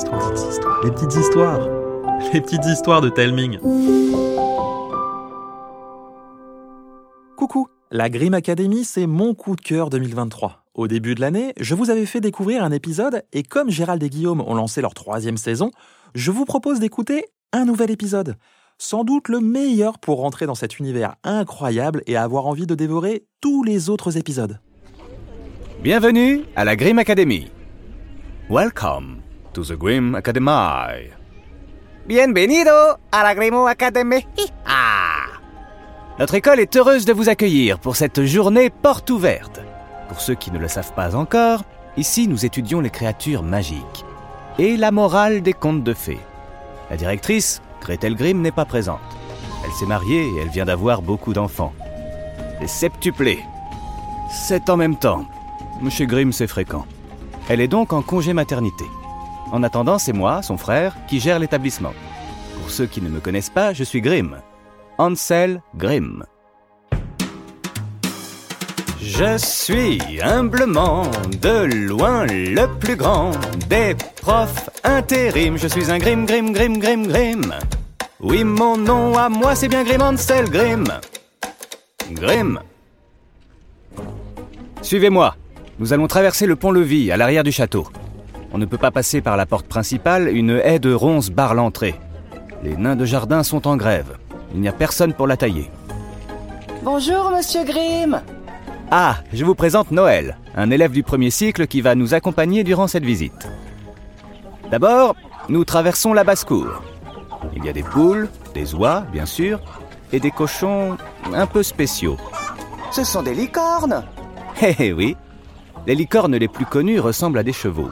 histoires, les petites histoires, les petites histoires de Telming. Coucou, la Grim Academy, c'est mon coup de cœur 2023. Au début de l'année, je vous avais fait découvrir un épisode et comme Gérald et Guillaume ont lancé leur troisième saison, je vous propose d'écouter un nouvel épisode. Sans doute le meilleur pour rentrer dans cet univers incroyable et avoir envie de dévorer tous les autres épisodes. Bienvenue à la Grim Academy. Welcome to the Grim Academy. Bienvenido a la Grimo Academy. Ah. Notre école est heureuse de vous accueillir pour cette journée porte ouverte. Pour ceux qui ne le savent pas encore, ici nous étudions les créatures magiques et la morale des contes de fées. La directrice, Gretel Grimm, n'est pas présente. Elle s'est mariée et elle vient d'avoir beaucoup d'enfants. Les septuplés. C'est en même temps. Monsieur Grimm, c'est fréquent. Elle est donc en congé maternité. En attendant, c'est moi, son frère, qui gère l'établissement. Pour ceux qui ne me connaissent pas, je suis Grimm. Ansel Grimm. Je suis humblement de loin le plus grand des profs intérim. Je suis un Grimm, Grimm, Grimm, Grimm, Grimm. Oui, mon nom à moi, c'est bien Grimm Ansel Grimm. Grimm. Suivez-moi. Nous allons traverser le pont-levis à l'arrière du château. On ne peut pas passer par la porte principale, une haie de ronces barre l'entrée. Les nains de jardin sont en grève. Il n'y a personne pour la tailler. Bonjour, monsieur Grimm. Ah, je vous présente Noël, un élève du premier cycle qui va nous accompagner durant cette visite. D'abord, nous traversons la basse-cour. Il y a des poules, des oies, bien sûr, et des cochons un peu spéciaux. Ce sont des licornes. Eh eh oui, les licornes les plus connues ressemblent à des chevaux.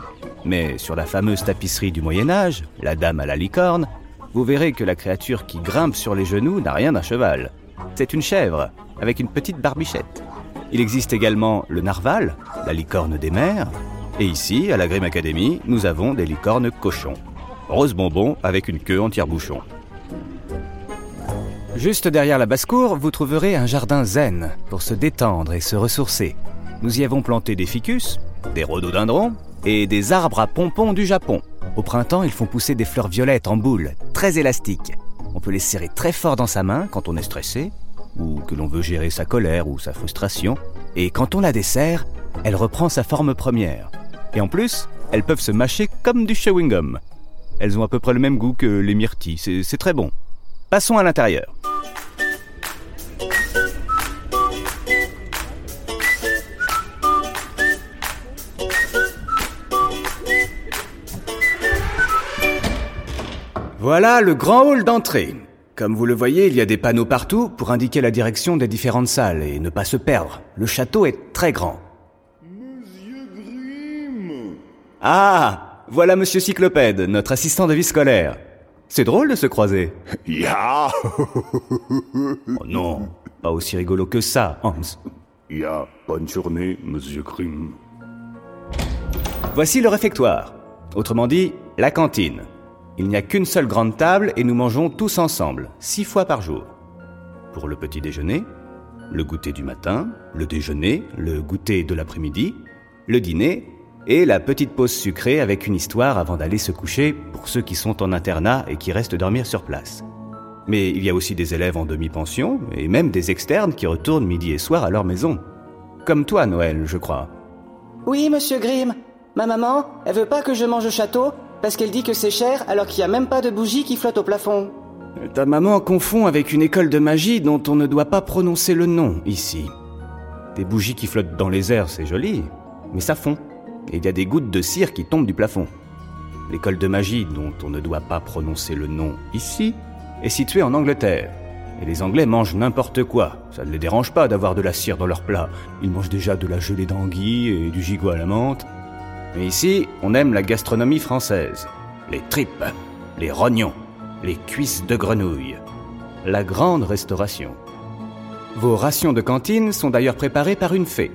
Mais sur la fameuse tapisserie du Moyen Âge, la dame à la licorne, vous verrez que la créature qui grimpe sur les genoux n'a rien d'un cheval. C'est une chèvre, avec une petite barbichette. Il existe également le narval, la licorne des mers. Et ici, à la Grim Academy, nous avons des licornes cochons. Rose bonbon avec une queue en tire-bouchon. Juste derrière la basse-cour, vous trouverez un jardin zen pour se détendre et se ressourcer. Nous y avons planté des ficus, des rhododendrons et des arbres à pompons du Japon. Au printemps, ils font pousser des fleurs violettes en boule, très élastiques. On peut les serrer très fort dans sa main quand on est stressé, ou que l'on veut gérer sa colère ou sa frustration. Et quand on la dessert, elle reprend sa forme première. Et en plus, elles peuvent se mâcher comme du chewing-gum. Elles ont à peu près le même goût que les myrtilles, c'est c'est très bon. Passons à l'intérieur. Voilà le grand hall d'entrée. Comme vous le voyez, il y a des panneaux partout pour indiquer la direction des différentes salles et ne pas se perdre. Le château est très grand. Ah, voilà Monsieur Cyclopède, notre assistant de vie scolaire. C'est drôle de se croiser. Ja, Oh non, pas aussi rigolo que ça, Hans. ja, bonne journée, Monsieur Grimm. Voici le réfectoire. Autrement dit, la cantine. Il n'y a qu'une seule grande table et nous mangeons tous ensemble, six fois par jour. Pour le petit déjeuner, le goûter du matin, le déjeuner, le goûter de l'après-midi, le dîner et la petite pause sucrée avec une histoire avant d'aller se coucher pour ceux qui sont en internat et qui restent dormir sur place. Mais il y a aussi des élèves en demi-pension et même des externes qui retournent midi et soir à leur maison. Comme toi, Noël, je crois. Oui, monsieur Grimm. Ma maman, elle veut pas que je mange au château parce qu'elle dit que c'est cher alors qu'il y a même pas de bougies qui flottent au plafond. Ta maman confond avec une école de magie dont on ne doit pas prononcer le nom ici. Des bougies qui flottent dans les airs, c'est joli, mais ça fond. Et il y a des gouttes de cire qui tombent du plafond. L'école de magie dont on ne doit pas prononcer le nom ici est située en Angleterre. Et les Anglais mangent n'importe quoi. Ça ne les dérange pas d'avoir de la cire dans leur plat. Ils mangent déjà de la gelée d'anguille et du gigot à la menthe. Mais ici, on aime la gastronomie française. Les tripes, les rognons, les cuisses de grenouille. La grande restauration. Vos rations de cantine sont d'ailleurs préparées par une fée.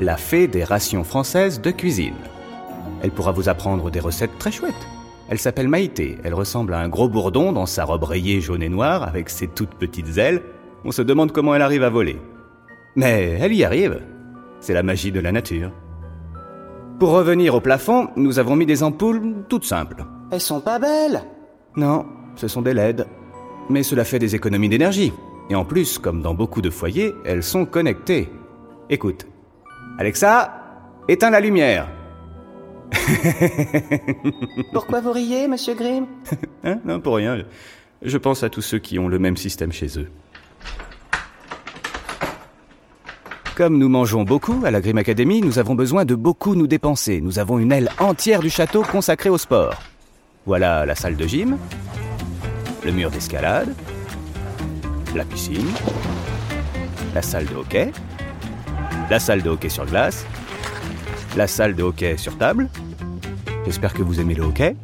La fée des rations françaises de cuisine. Elle pourra vous apprendre des recettes très chouettes. Elle s'appelle Maïté. Elle ressemble à un gros bourdon dans sa robe rayée jaune et noire avec ses toutes petites ailes. On se demande comment elle arrive à voler. Mais elle y arrive. C'est la magie de la nature. Pour revenir au plafond, nous avons mis des ampoules toutes simples. Elles sont pas belles. Non, ce sont des LED. Mais cela fait des économies d'énergie. Et en plus, comme dans beaucoup de foyers, elles sont connectées. Écoute. Alexa, éteins la lumière. Pourquoi vous riez, monsieur Grimm? Hein? Non, pour rien. Je pense à tous ceux qui ont le même système chez eux. Comme nous mangeons beaucoup à la Grim Academy, nous avons besoin de beaucoup nous dépenser. Nous avons une aile entière du château consacrée au sport. Voilà la salle de gym, le mur d'escalade, la piscine, la salle de hockey, la salle de hockey sur glace, la salle de hockey sur table. J'espère que vous aimez le hockey.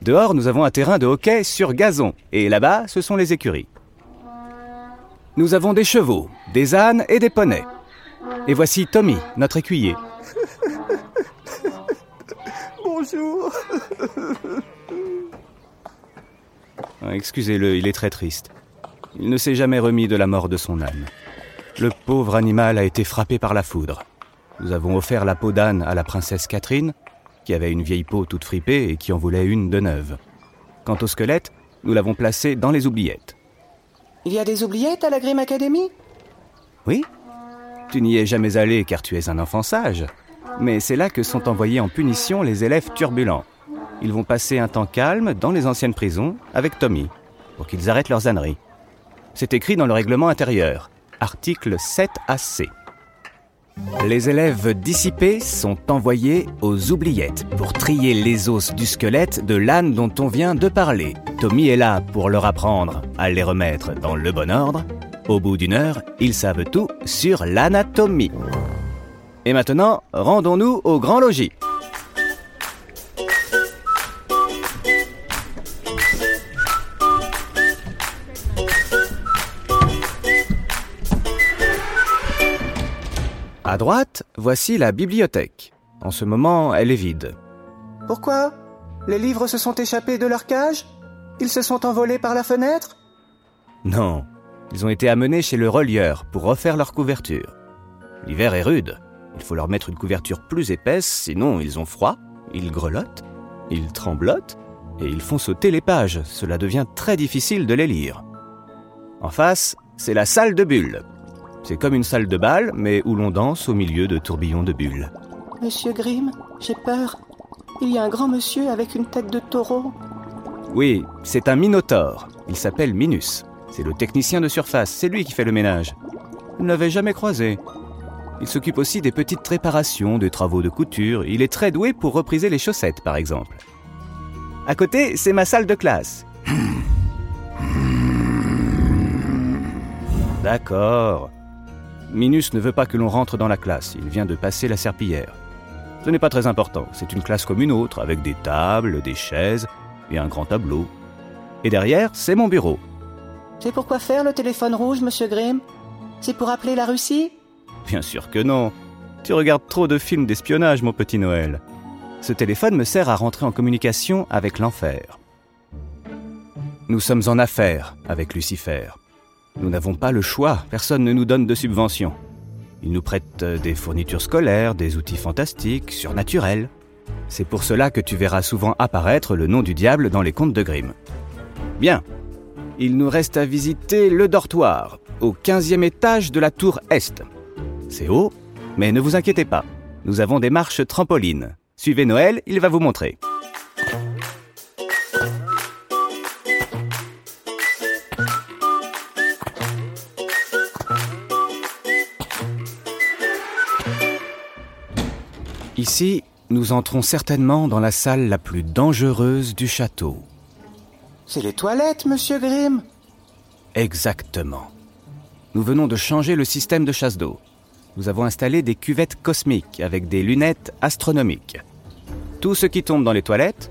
Dehors, nous avons un terrain de hockey sur gazon. Et là-bas, ce sont les écuries. Nous avons des chevaux, des ânes et des poneys. Et voici Tommy, notre écuyer. Bonjour. Ah, Excusez-le, il est très triste. Il ne s'est jamais remis de la mort de son âne. Le pauvre animal a été frappé par la foudre. Nous avons offert la peau d'âne à la princesse Catherine, qui avait une vieille peau toute fripée et qui en voulait une de neuve. Quant au squelette, nous l'avons placé dans les oubliettes. Il y a des oubliettes à la Grim Academy? Oui Tu n'y es jamais allé car tu es un enfant sage. Mais c'est là que sont envoyés en punition les élèves turbulents. Ils vont passer un temps calme dans les anciennes prisons avec Tommy, pour qu'ils arrêtent leurs âneries. C'est écrit dans le règlement intérieur, article 7AC. Les élèves dissipés sont envoyés aux oubliettes pour trier les os du squelette de l'âne dont on vient de parler. Tommy est là pour leur apprendre à les remettre dans le bon ordre. Au bout d'une heure, ils savent tout sur l'anatomie. Et maintenant, rendons-nous au grand logis. À droite, voici la bibliothèque. En ce moment, elle est vide. Pourquoi Les livres se sont échappés de leur cage Ils se sont envolés par la fenêtre Non, ils ont été amenés chez le relieur pour refaire leur couverture. L'hiver est rude. Il faut leur mettre une couverture plus épaisse, sinon ils ont froid, ils grelottent, ils tremblotent et ils font sauter les pages. Cela devient très difficile de les lire. En face, c'est la salle de bulles. C'est comme une salle de bal, mais où l'on danse au milieu de tourbillons de bulles. Monsieur Grimm, j'ai peur. Il y a un grand monsieur avec une tête de taureau. Oui, c'est un minotaure. Il s'appelle Minus. C'est le technicien de surface, c'est lui qui fait le ménage. Vous ne l'avez jamais croisé. Il s'occupe aussi des petites réparations, des travaux de couture. Il est très doué pour repriser les chaussettes, par exemple. À côté, c'est ma salle de classe. D'accord. Minus ne veut pas que l'on rentre dans la classe. Il vient de passer la serpillière. Ce n'est pas très important. C'est une classe comme une autre, avec des tables, des chaises et un grand tableau. Et derrière, c'est mon bureau. C'est pourquoi faire le téléphone rouge, monsieur Grimm? C'est pour appeler la Russie? Bien sûr que non. Tu regardes trop de films d'espionnage, mon petit Noël. Ce téléphone me sert à rentrer en communication avec l'enfer. Nous sommes en affaires avec Lucifer. Nous n'avons pas le choix, personne ne nous donne de subventions. Ils nous prêtent des fournitures scolaires, des outils fantastiques, surnaturels. C'est pour cela que tu verras souvent apparaître le nom du diable dans les contes de Grimm. Bien. Il nous reste à visiter le dortoir, au 15e étage de la tour Est. C'est haut, mais ne vous inquiétez pas. Nous avons des marches trampolines. Suivez Noël, il va vous montrer. Ici, nous entrons certainement dans la salle la plus dangereuse du château. C'est les toilettes, monsieur Grimm Exactement. Nous venons de changer le système de chasse d'eau. Nous avons installé des cuvettes cosmiques avec des lunettes astronomiques. Tout ce qui tombe dans les toilettes,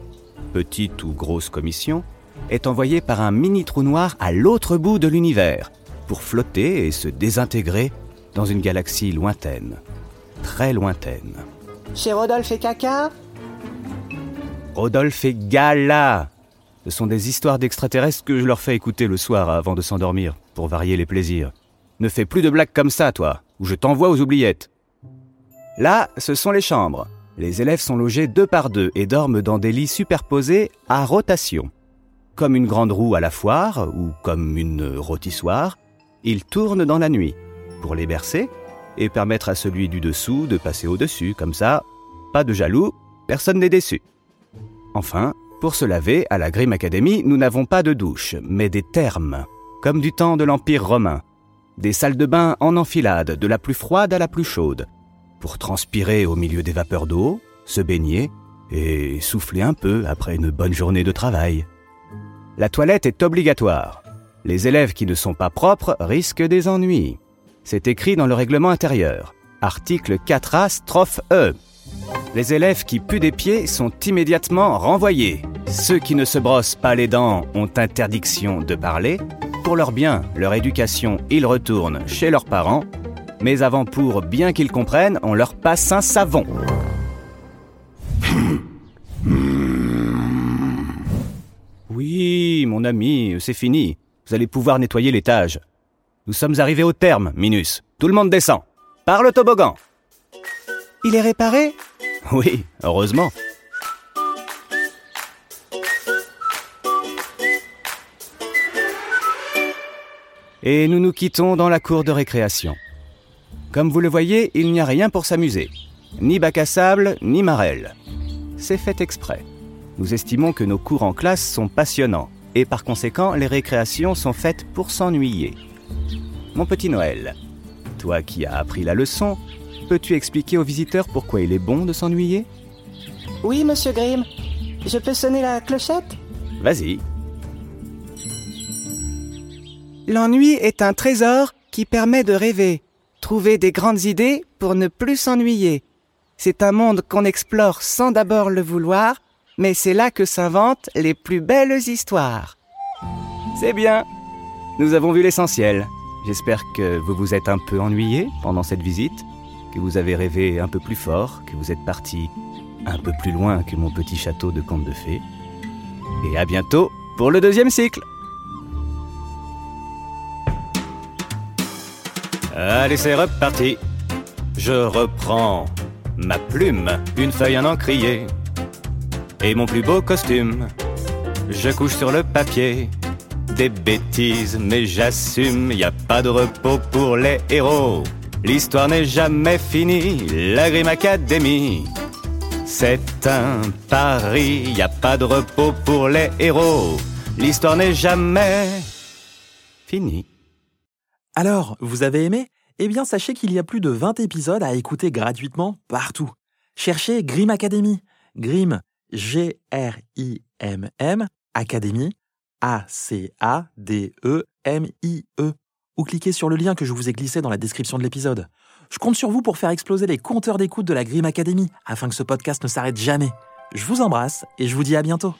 petite ou grosse commission, est envoyé par un mini trou noir à l'autre bout de l'univers pour flotter et se désintégrer dans une galaxie lointaine. Très lointaine. Chez Rodolphe et Caca Rodolphe et Gala Ce sont des histoires d'extraterrestres que je leur fais écouter le soir avant de s'endormir, pour varier les plaisirs. Ne fais plus de blagues comme ça, toi, ou je t'envoie aux oubliettes. Là, ce sont les chambres. Les élèves sont logés deux par deux et dorment dans des lits superposés à rotation. Comme une grande roue à la foire ou comme une rôtissoire, ils tournent dans la nuit pour les bercer et permettre à celui du dessous de passer au-dessus. Comme ça, pas de jaloux, personne n'est déçu. Enfin, pour se laver, à la Grim Academy, nous n'avons pas de douche, mais des thermes, comme du temps de l'Empire romain. Des salles de bain en enfilade, de la plus froide à la plus chaude, pour transpirer au milieu des vapeurs d'eau, se baigner et souffler un peu après une bonne journée de travail. La toilette est obligatoire. Les élèves qui ne sont pas propres risquent des ennuis. C'est écrit dans le règlement intérieur. Article 4A, strophe E. Les élèves qui puent des pieds sont immédiatement renvoyés. Ceux qui ne se brossent pas les dents ont interdiction de parler. Pour leur bien, leur éducation, ils retournent chez leurs parents. Mais avant pour bien qu'ils comprennent, on leur passe un savon. Oui, mon ami, c'est fini. Vous allez pouvoir nettoyer l'étage. Nous sommes arrivés au terme, Minus. Tout le monde descend. Par le toboggan. Il est réparé? Oui, heureusement. Et nous nous quittons dans la cour de récréation. Comme vous le voyez, il n'y a rien pour s'amuser. Ni bac à sable, ni marelle. C'est fait exprès. Nous estimons que nos cours en classe sont passionnants, et par conséquent, les récréations sont faites pour s'ennuyer. Mon petit Noël, toi qui as appris la leçon, peux-tu expliquer aux visiteurs pourquoi il est bon de s'ennuyer? Oui, monsieur Grimm. Je peux sonner la clochette? Vas-y. L'ennui est un trésor qui permet de rêver, trouver des grandes idées pour ne plus s'ennuyer. C'est un monde qu'on explore sans d'abord le vouloir, mais c'est là que s'inventent les plus belles histoires. C'est bien. Nous avons vu l'essentiel. J'espère que vous vous êtes un peu ennuyé pendant cette visite, que vous avez rêvé un peu plus fort, que vous êtes parti un peu plus loin que mon petit château de conte de fées. Et à bientôt pour le deuxième cycle. Allez, c'est reparti. Je reprends ma plume, une feuille, un encrier et mon plus beau costume. Je couche sur le papier des bêtises, mais j'assume, y a pas de repos pour les héros. L'histoire n'est jamais finie, la Grim Academy. C'est un pari, y a pas de repos pour les héros. L'histoire n'est jamais finie. Alors, vous avez aimé? Eh bien, sachez qu'il y a plus de 20 épisodes à écouter gratuitement partout. Cherchez Grim Academy. Grim, G-R-I-M-M, Academy, A-C-A-D-E-M-I-E. Ou cliquez sur le lien que je vous ai glissé dans la description de l'épisode. Je compte sur vous pour faire exploser les compteurs d'écoute de la Grim Academy afin que ce podcast ne s'arrête jamais. Je vous embrasse et je vous dis à bientôt.